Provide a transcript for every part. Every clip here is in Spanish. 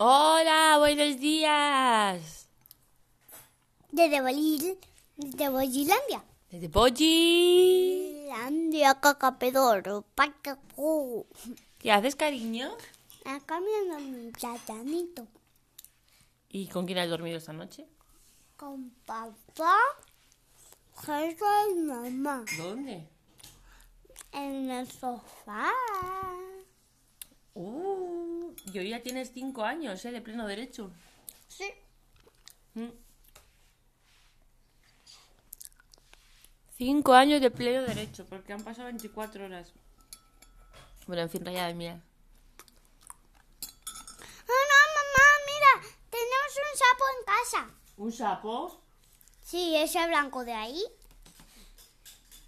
Hola, buenos días. Desde Bolil, desde Bolilandia. Desde Polly. Bolilandia, cacapedoro, pacapu. ¿Qué haces, cariño? Acá viendo mi platanito. ¿Y con quién has dormido esta noche? Con papá, Jesús y mamá. ¿Dónde? En el sofá. Uh, y hoy ya tienes cinco años, ¿eh? De pleno derecho. Sí. Mm. Cinco años de pleno derecho, porque han pasado 24 horas. Bueno, en fin, rayada, mira. Ah, no, mamá, mira. Tenemos un sapo en casa. ¿Un sapo? Sí, ese blanco de ahí.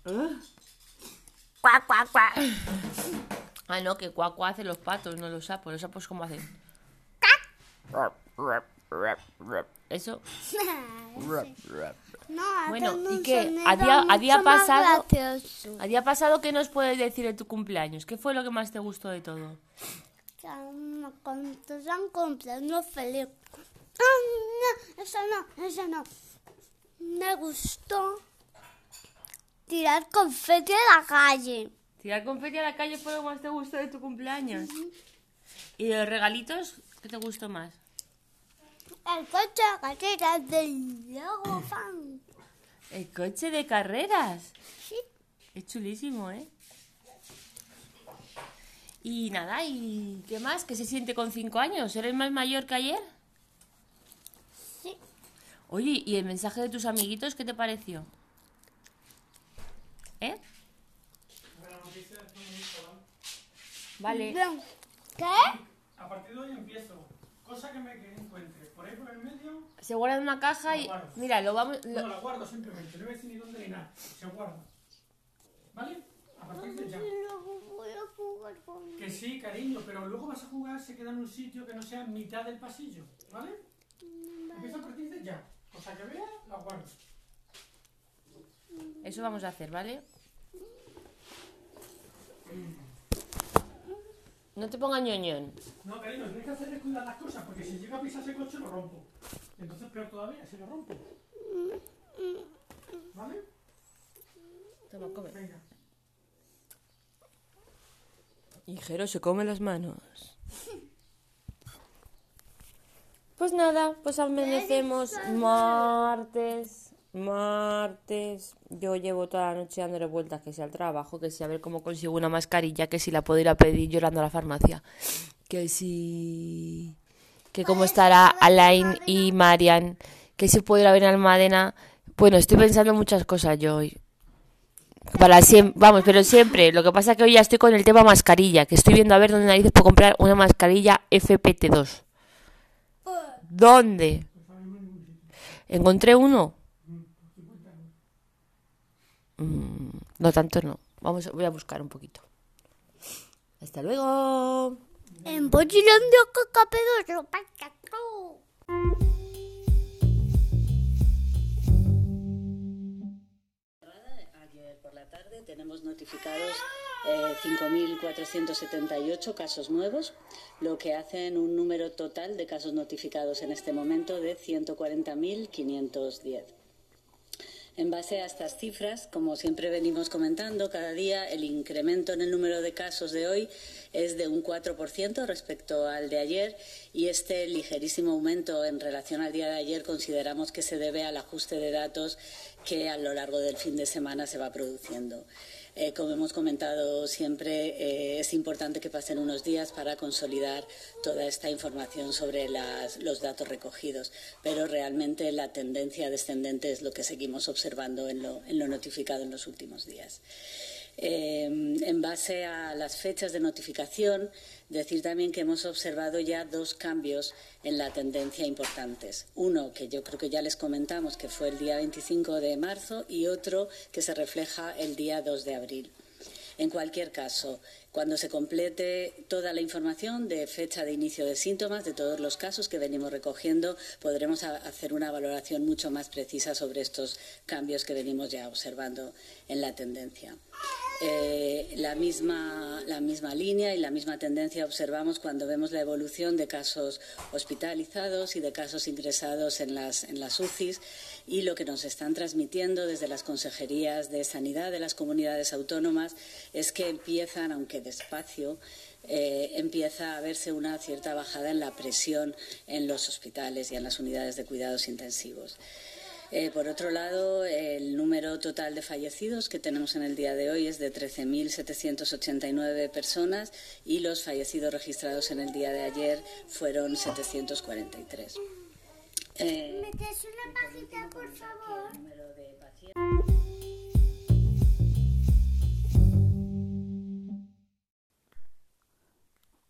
¿Eh? Cuac, cuac, cuac. Ah, no, que cuaco hacen los patos, no los sapos. ¿Los sapos cómo hacen? Eso. No, Bueno, ¿y qué? ¿A día- a día pasado? ¿A día pasado qué nos puedes decir de tu cumpleaños? ¿Qué fue lo que más te gustó de todo? Que me contaron cumpleaños feliz. Ah, no, eso no, eso no. Me gustó tirar confeti a la calle. Tirar confeti a la calle fue lo que más te gustó de tu cumpleaños. ¿Y de los regalitos? ¿Qué te gustó más? El coche de carreras del Lego Fan. El coche de carreras. Sí. Es chulísimo, ¿eh? Y nada, ¿y qué más? ¿Qué se siente con cinco años? ¿Eres más mayor que ayer? Sí. Oye, ¿y el mensaje de tus amiguitos qué te pareció? ¿Eh? Vale. ¿Qué? A partir de hoy empiezo. Cosa que me que encuentre por ahí por el medio, Se guarda en una caja y... Mira, lo vamos... lo- no la guardo simplemente. No voy a decir ni dónde ni nada. Se guarda. ¿Vale? A partir de ya. Que sí, cariño, pero luego vas a jugar, se queda en un sitio que no sea mitad del pasillo. ¿Vale? Empieza a partir de ya. Cosa que vea, la guardo. Eso vamos a hacer, ¿vale? No te pongas ñoñón. No, cariño, tienes que hacer es cuidar las cosas, porque si llega a pisar ese coche lo rompo. Entonces peor todavía, si lo rompo. ¿Vale? Toma, come. Venga. Y Jero se come las manos. Pues nada, pues amanecemos martes, martes. Yo llevo toda la noche dándole vueltas, que si al trabajo, que si a ver cómo consigo una mascarilla, que si la puedo ir a pedir llorando a la farmacia, que si... que cómo estará Alain y Marian, que si puedo ir a ver a Almadena. Bueno, estoy pensando en muchas cosas yo hoy. Para siempre, vamos, pero siempre. Lo que pasa es que hoy ya estoy con el tema mascarilla, que estoy viendo a ver dónde narices puedo comprar una mascarilla FPT2. ¿Dónde? ¿Encontré uno? Mm, no tanto no. Vamos, voy a buscar un poquito. Hasta luego. En. Ayer por la tarde tenemos notificados eh, 5.478 casos nuevos, lo que hacen un número total de casos notificados en este momento de 140.510. En base a estas cifras, como siempre venimos comentando, cada día el incremento en el número de casos de hoy es de un 4% respecto al de ayer y este ligerísimo aumento en relación al día de ayer consideramos que se debe al ajuste de datos que a lo largo del fin de semana se va produciendo. Eh, como hemos comentado siempre, eh, es importante que pasen unos días para consolidar toda esta información sobre los datos recogidos, pero realmente la tendencia descendente es lo que seguimos observando en lo, en lo notificado en los últimos días. Eh, en base a las fechas de notificación, decir también que hemos observado ya dos cambios en la tendencia importantes. Uno que yo creo que ya les comentamos, que fue el día 25 de marzo, y otro que se refleja el día 2 de abril. En cualquier caso, cuando se complete toda la información de fecha de inicio de síntomas de todos los casos que venimos recogiendo, podremos hacer una valoración mucho más precisa sobre estos cambios que venimos ya observando en la tendencia. Eh, la, misma, la misma línea y la misma tendencia observamos cuando vemos la evolución de casos hospitalizados y de casos ingresados en las, en las UCIs y lo que nos están transmitiendo desde las consejerías de sanidad de las comunidades autónomas es que empiezan, aunque despacio, eh, empieza a verse una cierta bajada en la presión en los hospitales y en las unidades de cuidados intensivos. Eh, por otro lado, el número total de fallecidos que tenemos en el día de hoy es de 13.789 personas y los fallecidos registrados en el día de ayer fueron 743. Eh, ¿Me das una pajita, por favor?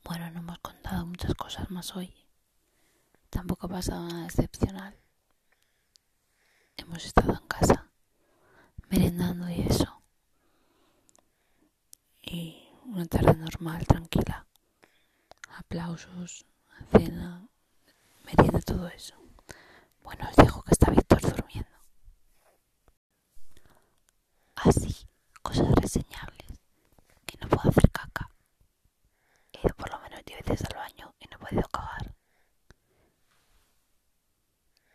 Bueno, no hemos contado muchas cosas más hoy. Tampoco ha pasado nada excepcional. Hemos estado en casa, merendando y eso. Y una tarde normal, tranquila. Aplausos, cena, merienda, todo eso. Bueno, os dejo que está Víctor durmiendo. Así, cosas reseñables. Que no puedo hacer caca. He ido por lo menos 10 veces al baño y no he podido cagar.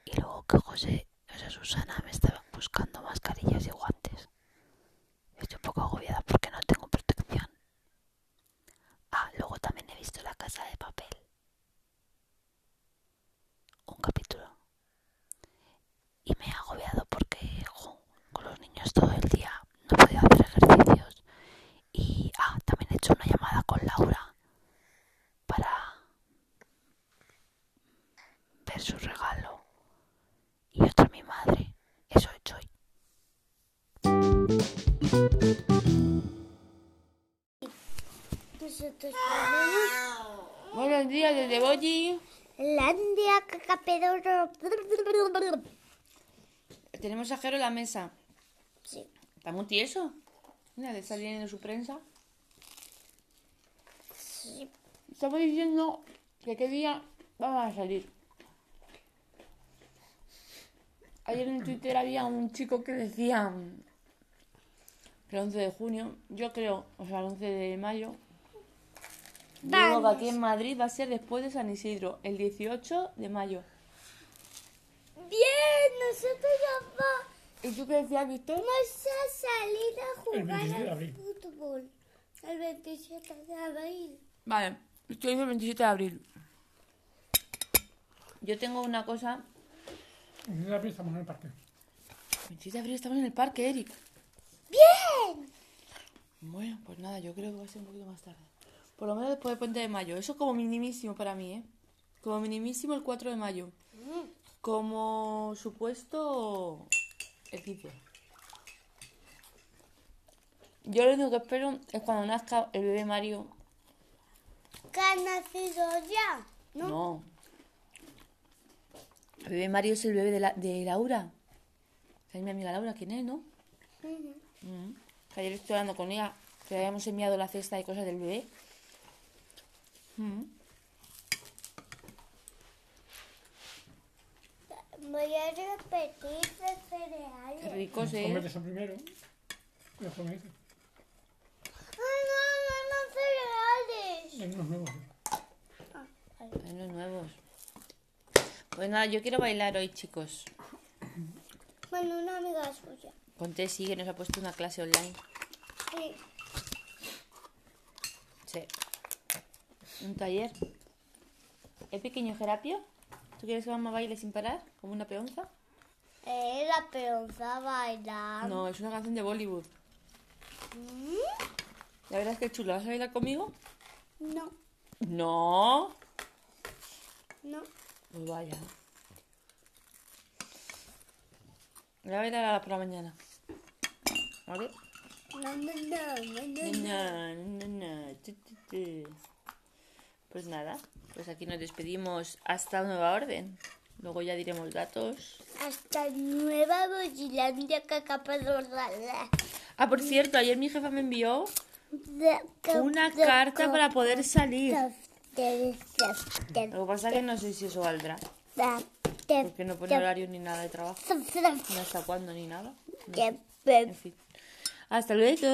Y luego que José, Susana me estaban buscando mascarillas y guantes. Estoy un poco agobiada porque no tengo protección. Ah, luego también he visto La Casa de Papel. Un capítulo. Y me he agobiado porque jo, con los niños todo el día no podía hacer ejercicios. Y ah, también he hecho una llamada con Laura para ver su regalo y otra a mi madre. Eso hoy. Nosotros tenemos Buenos días desde Boyi. Landia Cacapedoro. Tenemos a Jero en la mesa. Sí. Está muy tieso. Mira, le está leyendo su prensa. Sí. Estamos diciendo que qué día vamos a salir. Ayer en Twitter había un chico que decía que el 11 de junio, yo creo, o sea, el 11 de mayo, digo que Vamos. aquí en Madrid va a ser después de San Isidro, el 18 de mayo. Bien, nosotros ya va- ¿Y tú qué decías, Víctor? vamos a salir a jugar 27 de al fútbol. El 27 de abril. Vale, estoy el 27 de abril. Yo tengo una cosa. En el abril estamos en el parque. 27 de abril estamos en el parque, Eric. Bien. Bueno, pues nada, yo creo que va a ser un poquito más tarde. Por lo menos después del puente de mayo. Eso como minimísimo para mí, ¿eh? Como minimísimo el 4 de mayo. Como supuesto el 15. Yo lo único que espero es cuando nazca el bebé Mario. ¿Que ha nacido ya? ¿No? No. El bebé Mario es el bebé de, la, de Laura. Que es mi amiga Laura, ¿quién es, no? Mm. Que ayer estoy hablando con ella, que habíamos enviado la cesta de cosas del bebé. Mm. Voy a repetir Qué cereales. rico se Comete es. eso primero. Y después me dices. ¡Ay, no, no, no, cereales! Hay unos nuevos. Hay unos nuevos. Pues nada, yo quiero bailar hoy, chicos. Bueno, una amiga suya. Con Tessy, que nos ha puesto una clase online. Sí. Sí. Un taller. ¿Es pequeño Gerapio? ¿Tú quieres que mamá baile sin parar? ¿Como una peonza? Eh, la peonza baila. No, es una canción de Bollywood. La verdad es que es chulo. ¿Vas a bailar conmigo? No, No. no. Pues vaya. Voy a bailar por la mañana. ¿Vale? Pues nada, pues aquí nos despedimos hasta nueva orden. Luego ya diremos datos. Hasta nueva Bogilandia Cacapadora. Ah, por cierto, ayer mi jefa me envió una carta para poder salir. Lo que pasa es que no sé si eso valdrá. Porque no pone horario ni nada de trabajo. Ni hasta cuándo ni nada. En fin. Hasta luego.